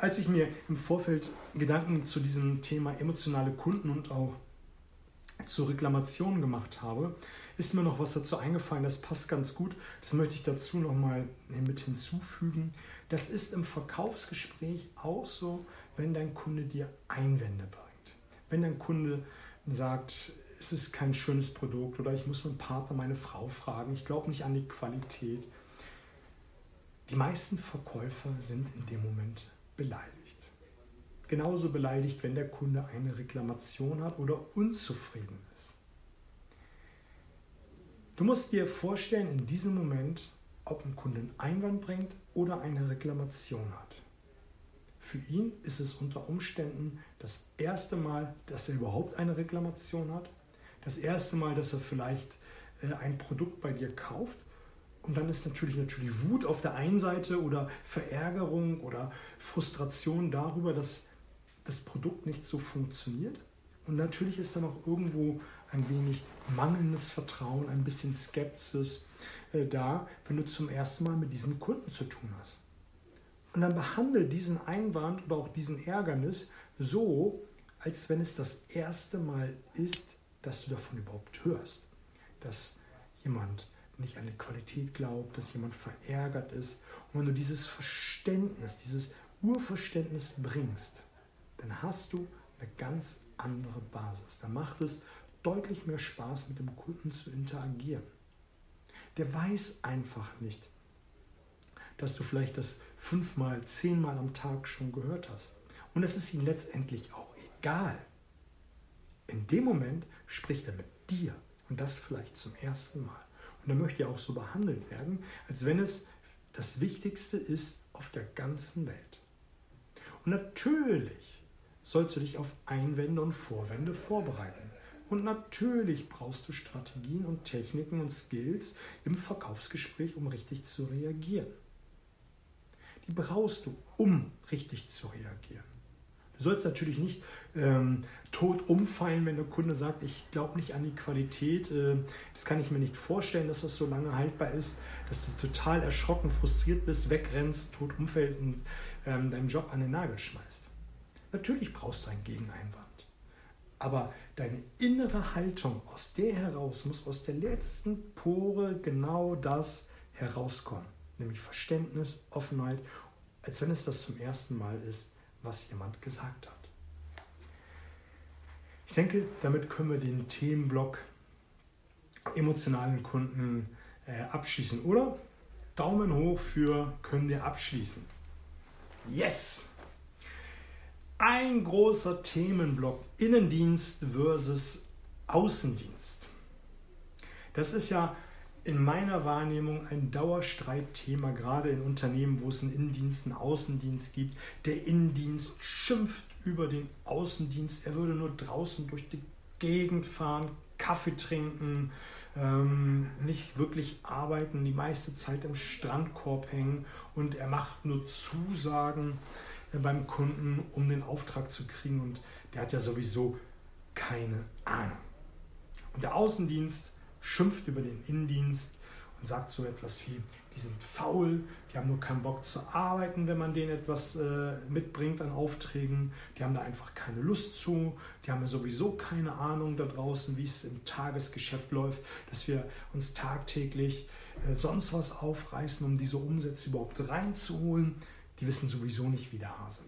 als ich mir im Vorfeld Gedanken zu diesem Thema emotionale Kunden und auch zur Reklamation gemacht habe, ist mir noch was dazu eingefallen, das passt ganz gut. Das möchte ich dazu nochmal mit hinzufügen. Das ist im Verkaufsgespräch auch so, wenn dein Kunde dir Einwände bringt. Wenn dein Kunde sagt, es ist kein schönes Produkt oder ich muss meinen Partner, meine Frau fragen, ich glaube nicht an die Qualität. Die meisten Verkäufer sind in dem Moment beleidigt. Genauso beleidigt, wenn der Kunde eine Reklamation hat oder unzufrieden ist. Du musst dir vorstellen, in diesem Moment, ob ein Kunde einen Einwand bringt oder eine Reklamation hat. Für ihn ist es unter Umständen das erste Mal, dass er überhaupt eine Reklamation hat. Das erste Mal, dass er vielleicht äh, ein Produkt bei dir kauft. Und dann ist natürlich natürlich Wut auf der einen Seite oder Verärgerung oder Frustration darüber, dass das Produkt nicht so funktioniert. Und natürlich ist dann auch irgendwo ein wenig mangelndes Vertrauen, ein bisschen Skepsis äh, da, wenn du zum ersten Mal mit diesem Kunden zu tun hast. Und dann behandle diesen Einwand oder auch diesen Ärgernis so, als wenn es das erste Mal ist, dass du davon überhaupt hörst. Dass jemand nicht an die Qualität glaubt, dass jemand verärgert ist. Und wenn du dieses Verständnis, dieses Urverständnis bringst, dann hast du eine ganz andere Basis. Da macht es deutlich mehr Spaß, mit dem Kunden zu interagieren. Der weiß einfach nicht, dass du vielleicht das fünfmal, zehnmal am Tag schon gehört hast. Und es ist ihm letztendlich auch egal. In dem Moment spricht er mit dir und das vielleicht zum ersten Mal. Und er möchte ja auch so behandelt werden, als wenn es das Wichtigste ist auf der ganzen Welt. Und natürlich sollst du dich auf Einwände und Vorwände vorbereiten. Und natürlich brauchst du Strategien und Techniken und Skills im Verkaufsgespräch, um richtig zu reagieren. Die brauchst du, um richtig zu reagieren. Du sollst natürlich nicht ähm, tot umfallen, wenn der Kunde sagt, ich glaube nicht an die Qualität. Äh, das kann ich mir nicht vorstellen, dass das so lange haltbar ist, dass du total erschrocken, frustriert bist, wegrennst, tot umfällst und ähm, deinen Job an den Nagel schmeißt. Natürlich brauchst du einen Gegeneinwand. Aber deine innere Haltung, aus der heraus muss aus der letzten Pore genau das herauskommen. Nämlich Verständnis, Offenheit, als wenn es das zum ersten Mal ist, was jemand gesagt hat. Ich denke, damit können wir den Themenblock emotionalen Kunden äh, abschließen, oder? Daumen hoch für können wir abschließen. Yes! Ein großer Themenblock Innendienst versus Außendienst. Das ist ja in meiner Wahrnehmung ein Dauerstreitthema, gerade in Unternehmen, wo es einen Innendienst, einen Außendienst gibt. Der Innendienst schimpft über den Außendienst, er würde nur draußen durch die Gegend fahren, Kaffee trinken, ähm, nicht wirklich arbeiten, die meiste Zeit im Strandkorb hängen und er macht nur Zusagen beim Kunden, um den Auftrag zu kriegen und der hat ja sowieso keine Ahnung. Und der Außendienst schimpft über den Innendienst und sagt so etwas wie, die sind faul, die haben nur keinen Bock zu arbeiten, wenn man denen etwas äh, mitbringt an Aufträgen, die haben da einfach keine Lust zu, die haben ja sowieso keine Ahnung da draußen, wie es im Tagesgeschäft läuft, dass wir uns tagtäglich äh, sonst was aufreißen, um diese Umsätze überhaupt reinzuholen die wissen sowieso nicht, wie der Hase.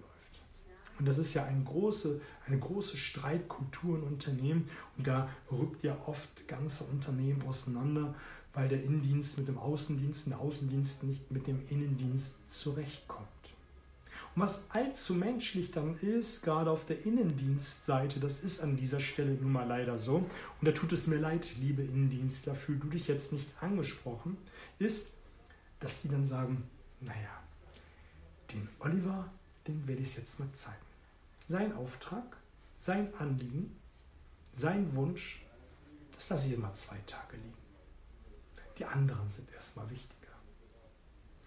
Und das ist ja eine große, eine große Streitkultur in Unternehmen und da rückt ja oft ganze Unternehmen auseinander, weil der Innendienst mit dem Außendienst und der Außendienst nicht mit dem Innendienst zurechtkommt. Und was allzu menschlich dann ist, gerade auf der Innendienstseite, das ist an dieser Stelle nun mal leider so, und da tut es mir leid, liebe Innendienstler, fühl du dich jetzt nicht angesprochen, ist, dass sie dann sagen, naja, den Oliver, den werde ich es jetzt mal zeigen. Sein Auftrag, sein Anliegen, sein Wunsch, das lasse ich immer zwei Tage liegen. Die anderen sind erstmal wichtiger.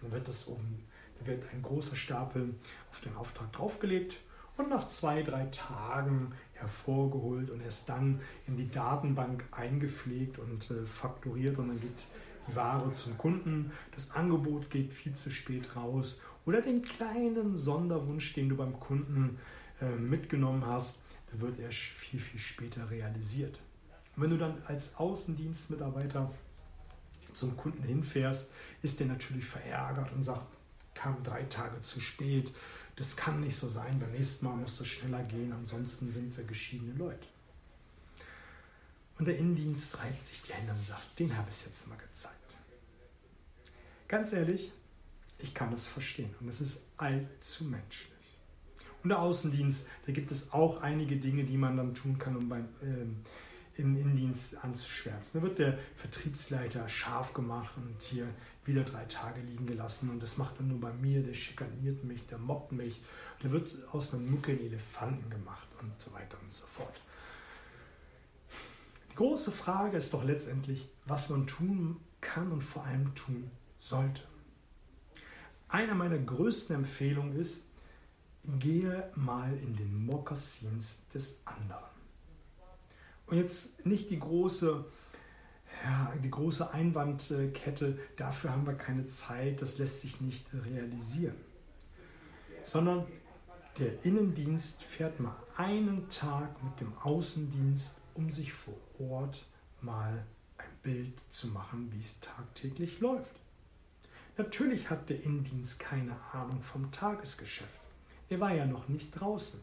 Dann wird, das oben, dann wird ein großer Stapel auf den Auftrag draufgelegt und nach zwei, drei Tagen hervorgeholt und erst dann in die Datenbank eingepflegt und äh, fakturiert und dann geht die Ware zum Kunden, das Angebot geht viel zu spät raus oder den kleinen Sonderwunsch, den du beim Kunden äh, mitgenommen hast, der wird erst viel, viel später realisiert. Und wenn du dann als Außendienstmitarbeiter zum Kunden hinfährst, ist der natürlich verärgert und sagt, kam drei Tage zu spät, das kann nicht so sein, beim nächsten Mal muss das schneller gehen, ansonsten sind wir geschiedene Leute. Und der Innendienst reibt sich die Hände und sagt, den habe ich jetzt mal gezeigt. Ganz ehrlich, ich kann das verstehen und es ist allzu menschlich. Und der Außendienst, da gibt es auch einige Dinge, die man dann tun kann, um beim ähm, im Innendienst anzuschwärzen. Da wird der Vertriebsleiter scharf gemacht und hier wieder drei Tage liegen gelassen und das macht er nur bei mir, der schikaniert mich, der mobbt mich, der wird aus einem Mucke einen Elefanten gemacht und so weiter und so fort. Die große Frage ist doch letztendlich, was man tun kann und vor allem tun sollte. Eine meiner größten Empfehlungen ist, gehe mal in den Mokassins des anderen. Und jetzt nicht die große, ja, die große Einwandkette, dafür haben wir keine Zeit, das lässt sich nicht realisieren. Sondern der Innendienst fährt mal einen Tag mit dem Außendienst, um sich vor Ort mal ein Bild zu machen, wie es tagtäglich läuft. Natürlich hat der Innendienst keine Ahnung vom Tagesgeschäft. Er war ja noch nicht draußen.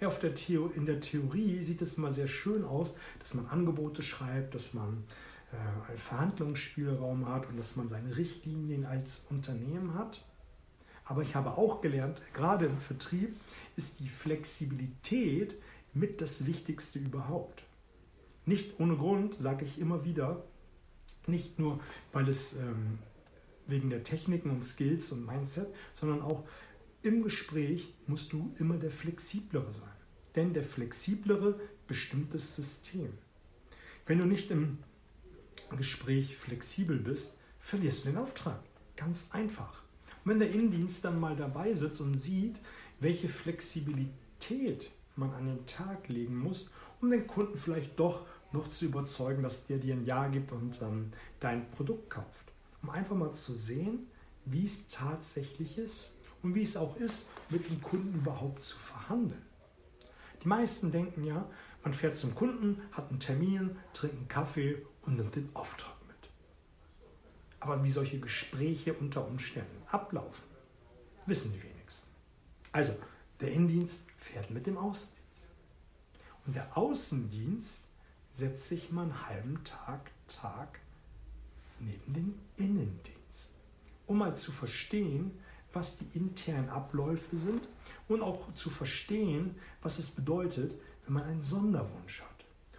Ja, der Theo in der Theorie sieht es immer sehr schön aus, dass man Angebote schreibt, dass man äh, einen Verhandlungsspielraum hat und dass man seine Richtlinien als Unternehmen hat. Aber ich habe auch gelernt, gerade im Vertrieb ist die Flexibilität mit das Wichtigste überhaupt. Nicht ohne Grund sage ich immer wieder, nicht nur, weil es ähm, wegen der Techniken und Skills und Mindset, sondern auch im Gespräch musst du immer der Flexiblere sein. Denn der Flexiblere bestimmt das System. Wenn du nicht im Gespräch flexibel bist, verlierst du den Auftrag. Ganz einfach. Und wenn der Innendienst dann mal dabei sitzt und sieht, welche Flexibilität man an den Tag legen muss, um den Kunden vielleicht doch noch zu überzeugen, dass der dir ein Ja gibt und ähm, dein Produkt kauft. Um einfach mal zu sehen, wie es tatsächlich ist und wie es auch ist, mit dem Kunden überhaupt zu verhandeln. Die meisten denken ja, man fährt zum Kunden, hat einen Termin, trinkt einen Kaffee und nimmt den Auftrag mit. Aber wie solche Gespräche unter Umständen ablaufen, wissen die wenigsten. Also, der Innendienst fährt mit dem Außendienst. Und der Außendienst setzt sich mal einen halben Tag, Tag neben den Innendienst, um mal zu verstehen, was die internen Abläufe sind und auch zu verstehen, was es bedeutet, wenn man einen Sonderwunsch hat.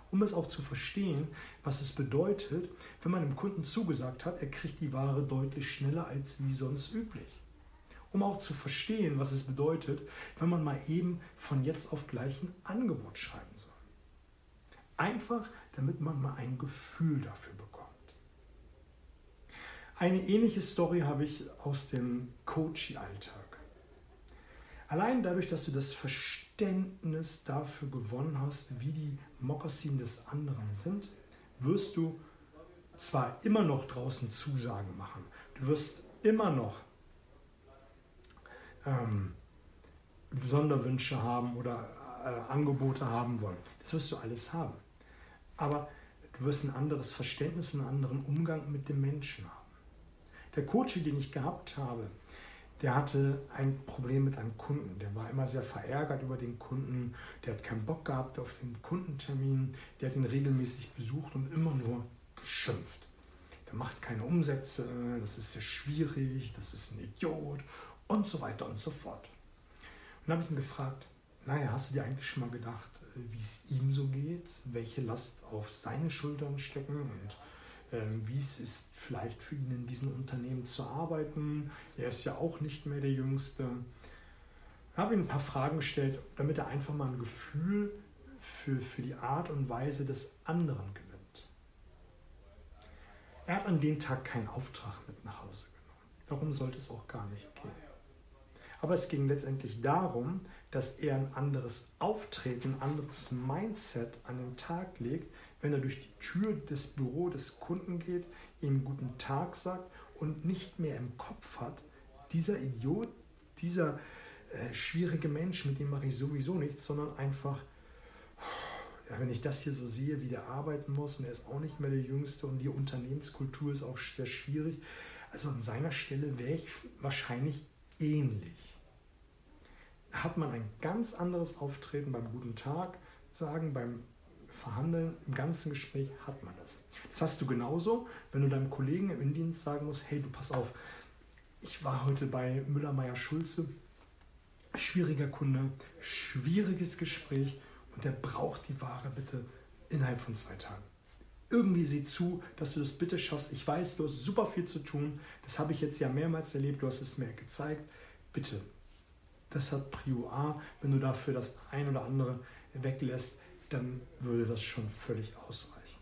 Um es auch zu verstehen, was es bedeutet, wenn man dem Kunden zugesagt hat, er kriegt die Ware deutlich schneller als wie sonst üblich. Um auch zu verstehen, was es bedeutet, wenn man mal eben von jetzt auf gleich ein Angebot schreiben soll. Einfach, damit man mal ein Gefühl dafür bekommt. Eine ähnliche Story habe ich aus dem Coaching-Alltag. Allein dadurch, dass du das Verständnis dafür gewonnen hast, wie die Mokassin des anderen sind, wirst du zwar immer noch draußen Zusagen machen, du wirst immer noch ähm, Sonderwünsche haben oder äh, Angebote haben wollen. Das wirst du alles haben. Aber du wirst ein anderes Verständnis, einen anderen Umgang mit dem Menschen haben. Der Coach, den ich gehabt habe, der hatte ein Problem mit einem Kunden. Der war immer sehr verärgert über den Kunden. Der hat keinen Bock gehabt auf den Kundentermin. Der hat ihn regelmäßig besucht und immer nur geschimpft. Der macht keine Umsätze, das ist sehr schwierig, das ist ein Idiot und so weiter und so fort. Und dann habe ich ihn gefragt, naja, hast du dir eigentlich schon mal gedacht, wie es ihm so geht, welche Last auf seine Schultern stecken und wie es ist, vielleicht für ihn in diesem Unternehmen zu arbeiten. Er ist ja auch nicht mehr der Jüngste. Ich habe ihm ein paar Fragen gestellt, damit er einfach mal ein Gefühl für, für die Art und Weise des anderen gewinnt. Er hat an dem Tag keinen Auftrag mit nach Hause genommen. Darum sollte es auch gar nicht gehen. Aber es ging letztendlich darum, dass er ein anderes Auftreten, ein anderes Mindset an den Tag legt, wenn er durch die Tür des Büro des Kunden geht, ihm guten Tag sagt und nicht mehr im Kopf hat, dieser Idiot, dieser äh, schwierige Mensch, mit dem mache ich sowieso nichts, sondern einfach, ja, wenn ich das hier so sehe, wie der arbeiten muss und er ist auch nicht mehr der Jüngste und die Unternehmenskultur ist auch sehr schwierig. Also an seiner Stelle wäre ich wahrscheinlich ähnlich. Hat man ein ganz anderes Auftreten beim guten Tag sagen, beim Verhandeln, im ganzen Gespräch hat man das. Das hast du genauso, wenn du deinem Kollegen im Indienst sagen musst, hey, du pass auf, ich war heute bei Müller-Meyer-Schulze, schwieriger Kunde, schwieriges Gespräch und der braucht die Ware bitte innerhalb von zwei Tagen. Irgendwie sieh zu, dass du das bitte schaffst. Ich weiß, du hast super viel zu tun. Das habe ich jetzt ja mehrmals erlebt. Du hast es mir gezeigt. Bitte, das hat Prio A. Wenn du dafür das ein oder andere weglässt, dann würde das schon völlig ausreichen.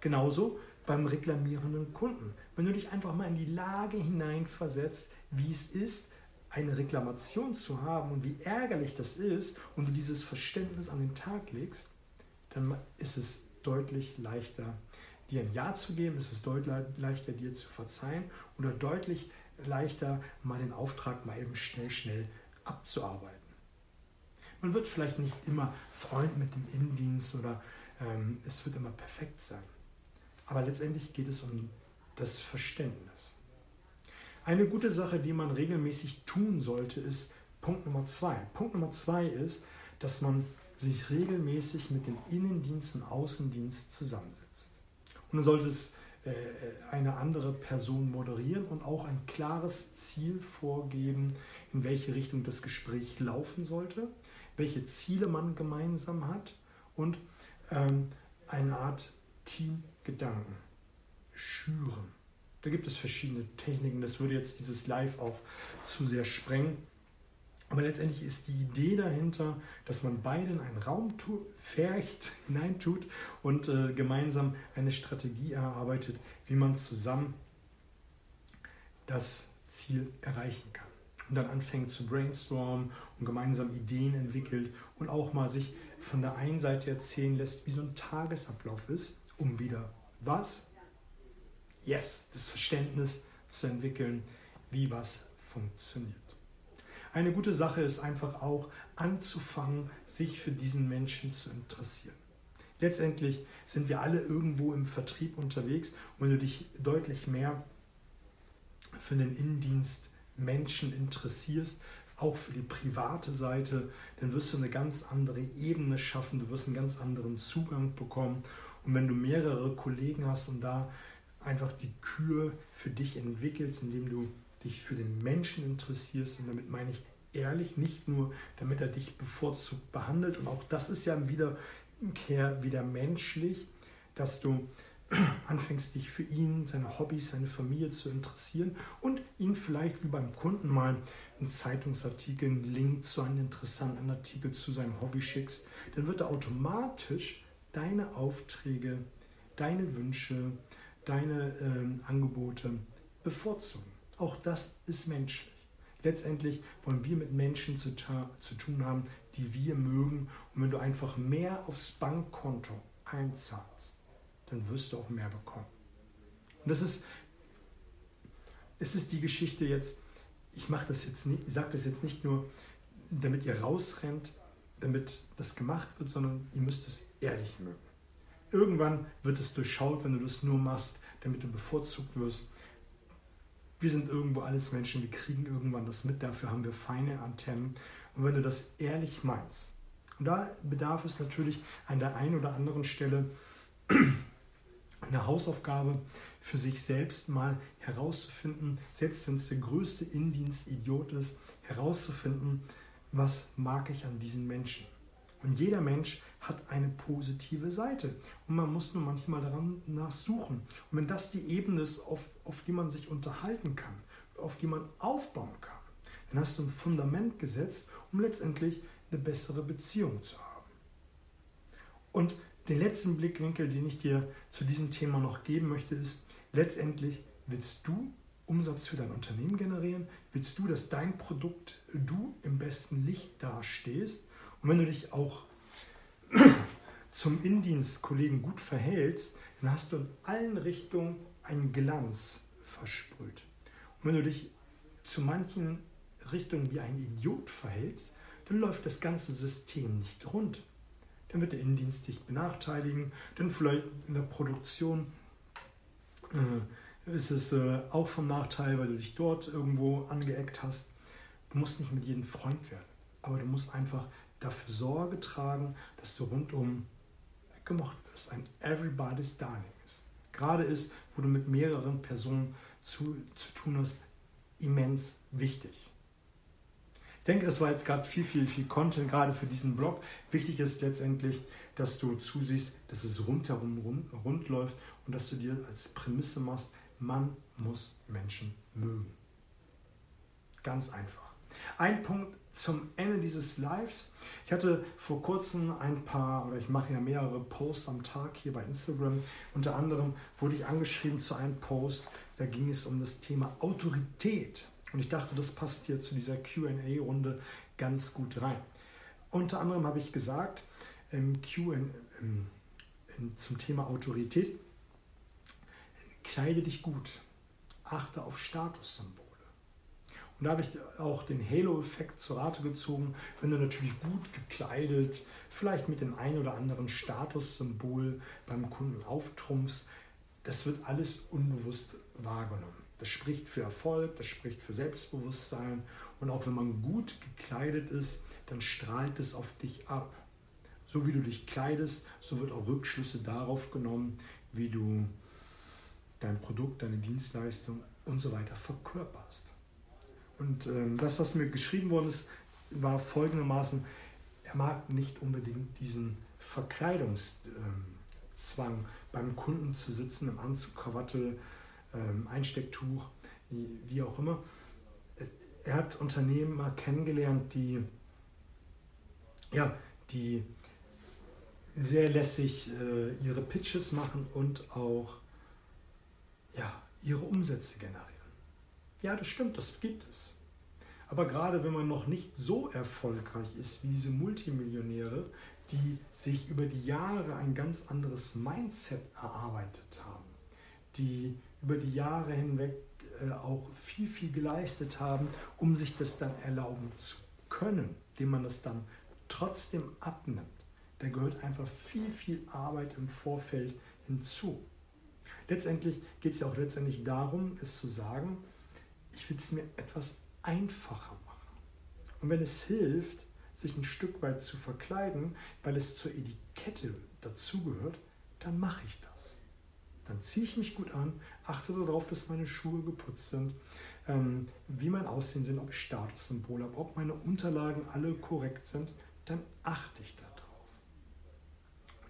Genauso beim reklamierenden Kunden. Wenn du dich einfach mal in die Lage hineinversetzt, wie es ist, eine Reklamation zu haben und wie ärgerlich das ist und du dieses Verständnis an den Tag legst, dann ist es deutlich leichter, dir ein Ja zu geben, ist es deutlich leichter, dir zu verzeihen oder deutlich leichter, mal den Auftrag mal eben schnell, schnell abzuarbeiten. Man wird vielleicht nicht immer Freund mit dem Innendienst oder ähm, es wird immer perfekt sein. Aber letztendlich geht es um das Verständnis. Eine gute Sache, die man regelmäßig tun sollte, ist Punkt Nummer zwei. Punkt Nummer zwei ist, dass man sich regelmäßig mit dem Innendienst und Außendienst zusammensetzt. Und dann sollte es äh, eine andere Person moderieren und auch ein klares Ziel vorgeben, in welche Richtung das Gespräch laufen sollte, welche Ziele man gemeinsam hat und ähm, eine Art Teamgedanken schüren. Da gibt es verschiedene Techniken, das würde jetzt dieses Live auch zu sehr sprengen. Aber letztendlich ist die Idee dahinter, dass man beide in einen Raum färcht, hineintut und äh, gemeinsam eine Strategie erarbeitet, wie man zusammen das Ziel erreichen kann. Und dann anfängt zu brainstormen und gemeinsam Ideen entwickelt und auch mal sich von der einen Seite erzählen lässt, wie so ein Tagesablauf ist, um wieder was yes, das Verständnis zu entwickeln, wie was funktioniert. Eine gute Sache ist einfach auch anzufangen, sich für diesen Menschen zu interessieren. Letztendlich sind wir alle irgendwo im Vertrieb unterwegs und wenn du dich deutlich mehr für den Innendienst Menschen interessierst, auch für die private Seite, dann wirst du eine ganz andere Ebene schaffen, du wirst einen ganz anderen Zugang bekommen. Und wenn du mehrere Kollegen hast und da einfach die Kür für dich entwickelst, indem du dich für den Menschen interessierst. Und damit meine ich ehrlich, nicht nur, damit er dich bevorzugt behandelt. Und auch das ist ja wieder, wieder menschlich, dass du anfängst, dich für ihn, seine Hobbys, seine Familie zu interessieren und ihn vielleicht wie beim Kunden mal einen Zeitungsartikel, einen Link zu einem interessanten Artikel zu seinem Hobby schickst, dann wird er automatisch deine Aufträge, deine Wünsche, deine äh, Angebote bevorzugen. Auch das ist menschlich. Letztendlich wollen wir mit Menschen zu, zu tun haben, die wir mögen. Und wenn du einfach mehr aufs Bankkonto einzahlst, dann wirst du auch mehr bekommen. Und das ist, es ist die Geschichte jetzt, ich mache das jetzt nicht, ich sage das jetzt nicht nur, damit ihr rausrennt, damit das gemacht wird, sondern ihr müsst es ehrlich mögen. Irgendwann wird es durchschaut, wenn du das nur machst, damit du bevorzugt wirst. Wir sind irgendwo alles Menschen, wir kriegen irgendwann das mit, dafür haben wir feine Antennen. Und wenn du das ehrlich meinst, und da bedarf es natürlich an der einen oder anderen Stelle eine Hausaufgabe für sich selbst mal herauszufinden, selbst wenn es der größte Indienstidiot ist, herauszufinden, was mag ich an diesen Menschen. Und jeder Mensch hat eine positive Seite. Und man muss nur manchmal daran nachsuchen. Und wenn das die Ebene ist, auf, auf die man sich unterhalten kann, auf die man aufbauen kann, dann hast du ein Fundament gesetzt, um letztendlich eine bessere Beziehung zu haben. Und den letzten Blickwinkel, den ich dir zu diesem Thema noch geben möchte, ist, letztendlich willst du Umsatz für dein Unternehmen generieren? Willst du, dass dein Produkt du im besten Licht dastehst? Und wenn du dich auch zum Indienstkollegen gut verhältst, dann hast du in allen Richtungen einen Glanz versprüht. Und wenn du dich zu manchen Richtungen wie ein Idiot verhältst, dann läuft das ganze System nicht rund. Dann wird der Innendienst dich benachteiligen, dann vielleicht in der Produktion äh, ist es äh, auch vom Nachteil, weil du dich dort irgendwo angeeckt hast. Du musst nicht mit jedem Freund werden, aber du musst einfach dafür Sorge tragen, dass du rundum gemocht wirst, ein Everybody's Darling ist. Gerade ist, wo du mit mehreren Personen zu, zu tun hast, immens wichtig. Ich denke, das war jetzt gerade viel, viel, viel Content, gerade für diesen Blog. Wichtig ist letztendlich, dass du zusiehst, dass es rundherum rund, rund läuft und dass du dir als Prämisse machst, man muss Menschen mögen. Ganz einfach. Ein Punkt zum Ende dieses Lives. Ich hatte vor kurzem ein paar, oder ich mache ja mehrere Posts am Tag hier bei Instagram. Unter anderem wurde ich angeschrieben zu einem Post, da ging es um das Thema Autorität. Und ich dachte, das passt hier zu dieser QA-Runde ganz gut rein. Unter anderem habe ich gesagt, im QA zum Thema Autorität, kleide dich gut, achte auf Statussymbole. Und da habe ich auch den Halo-Effekt zur Rate gezogen, wenn du natürlich gut gekleidet, vielleicht mit dem einen oder anderen Statussymbol beim Kunden auftrumpfst, das wird alles unbewusst wahrgenommen. Das spricht für Erfolg, das spricht für Selbstbewusstsein und auch wenn man gut gekleidet ist, dann strahlt es auf dich ab. So wie du dich kleidest, so wird auch Rückschlüsse darauf genommen, wie du dein Produkt, deine Dienstleistung und so weiter verkörperst. Und ähm, das, was mir geschrieben worden ist, war folgendermaßen, er mag nicht unbedingt diesen Verkleidungszwang, ähm, beim Kunden zu sitzen, im Anzug, Krawatte, Einstecktuch, wie auch immer. Er hat Unternehmer kennengelernt, die, ja, die sehr lässig äh, ihre Pitches machen und auch ja, ihre Umsätze generieren. Ja, das stimmt, das gibt es. Aber gerade wenn man noch nicht so erfolgreich ist wie diese Multimillionäre, die sich über die Jahre ein ganz anderes Mindset erarbeitet haben, die über die Jahre hinweg äh, auch viel, viel geleistet haben, um sich das dann erlauben zu können, dem man das dann trotzdem abnimmt. Da gehört einfach viel, viel Arbeit im Vorfeld hinzu. Letztendlich geht es ja auch letztendlich darum, es zu sagen, ich will es mir etwas einfacher machen. Und wenn es hilft, sich ein Stück weit zu verkleiden, weil es zur Etikette dazugehört, dann mache ich das. Dann ziehe ich mich gut an, achte darauf, dass meine Schuhe geputzt sind, ähm, wie mein Aussehen sind, ob ich Statussymbole habe, ob meine Unterlagen alle korrekt sind, dann achte ich darauf.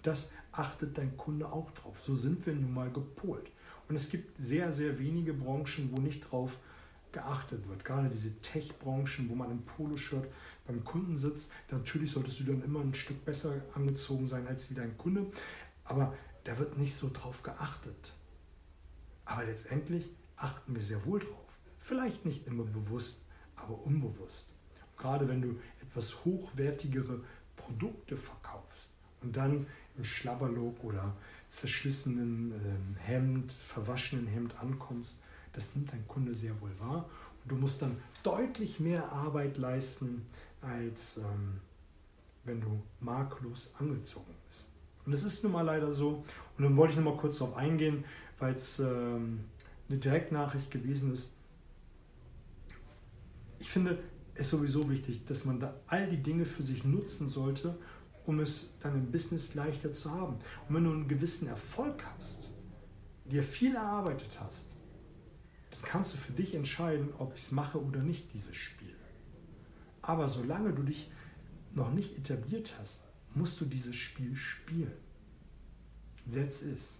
Das achtet dein Kunde auch drauf. So sind wir nun mal gepolt. Und es gibt sehr, sehr wenige Branchen, wo nicht drauf geachtet wird. Gerade diese Tech-Branchen, wo man im Poloshirt beim Kunden sitzt. Natürlich solltest du dann immer ein Stück besser angezogen sein als wie dein Kunde. Aber da wird nicht so drauf geachtet. Aber letztendlich achten wir sehr wohl drauf. Vielleicht nicht immer bewusst, aber unbewusst. gerade wenn du etwas hochwertigere Produkte verkaufst und dann im Schlabberlook oder zerschlissenen ähm, Hemd, verwaschenen Hemd ankommst, das nimmt dein Kunde sehr wohl wahr. Und du musst dann deutlich mehr Arbeit leisten, als ähm, wenn du makellos angezogen bist. Und das ist nun mal leider so. Und dann wollte ich noch mal kurz darauf eingehen, weil es ähm, eine Direktnachricht gewesen ist. Ich finde es sowieso wichtig, dass man da all die Dinge für sich nutzen sollte, um es dann im Business leichter zu haben. Und wenn du einen gewissen Erfolg hast, dir viel erarbeitet hast, dann kannst du für dich entscheiden, ob ich es mache oder nicht, dieses Spiel. Aber solange du dich noch nicht etabliert hast, musst du dieses Spiel spielen. Setz es.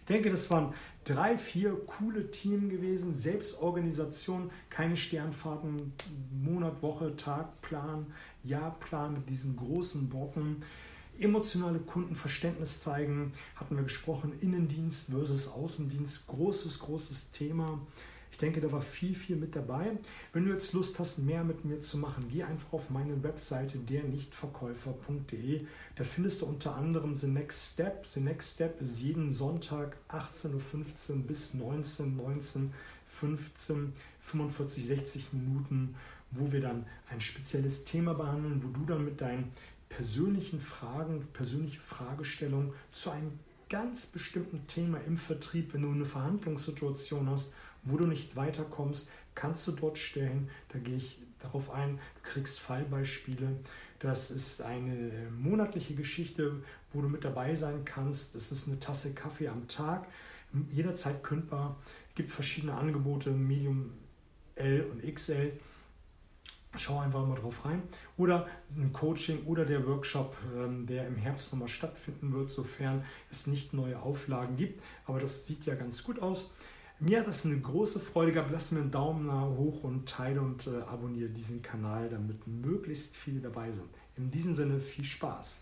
Ich denke, das waren drei, vier coole Teams gewesen. Selbstorganisation, keine Sternfahrten, Monat, Woche, Tag, Plan, Jahrplan mit diesen großen Brocken. Emotionale Kundenverständnis zeigen, hatten wir gesprochen, Innendienst versus Außendienst, großes, großes Thema. Ich denke, da war viel, viel mit dabei. Wenn du jetzt Lust hast, mehr mit mir zu machen, geh einfach auf meine Webseite dernichtverkäufer.de. Da findest du unter anderem The Next Step. The Next Step ist jeden Sonntag 18.15 Uhr bis 19, 19, 15, 45, 60 Minuten, wo wir dann ein spezielles Thema behandeln, wo du dann mit deinen persönlichen Fragen, persönliche Fragestellungen zu einem ganz bestimmten Thema im Vertrieb, wenn du eine Verhandlungssituation hast, wo du nicht weiterkommst, kannst du dort stellen. Da gehe ich darauf ein. Du kriegst Fallbeispiele. Das ist eine monatliche Geschichte, wo du mit dabei sein kannst. Das ist eine Tasse Kaffee am Tag, jederzeit kündbar. Es gibt verschiedene Angebote, Medium L und XL. Schau einfach mal drauf rein. Oder ein Coaching oder der Workshop, ähm, der im Herbst nochmal stattfinden wird, sofern es nicht neue Auflagen gibt. Aber das sieht ja ganz gut aus. Mir hat das eine große Freude gehabt. Lass mir einen Daumen nach hoch und teile und äh, abonniere diesen Kanal, damit möglichst viele dabei sind. In diesem Sinne viel Spaß.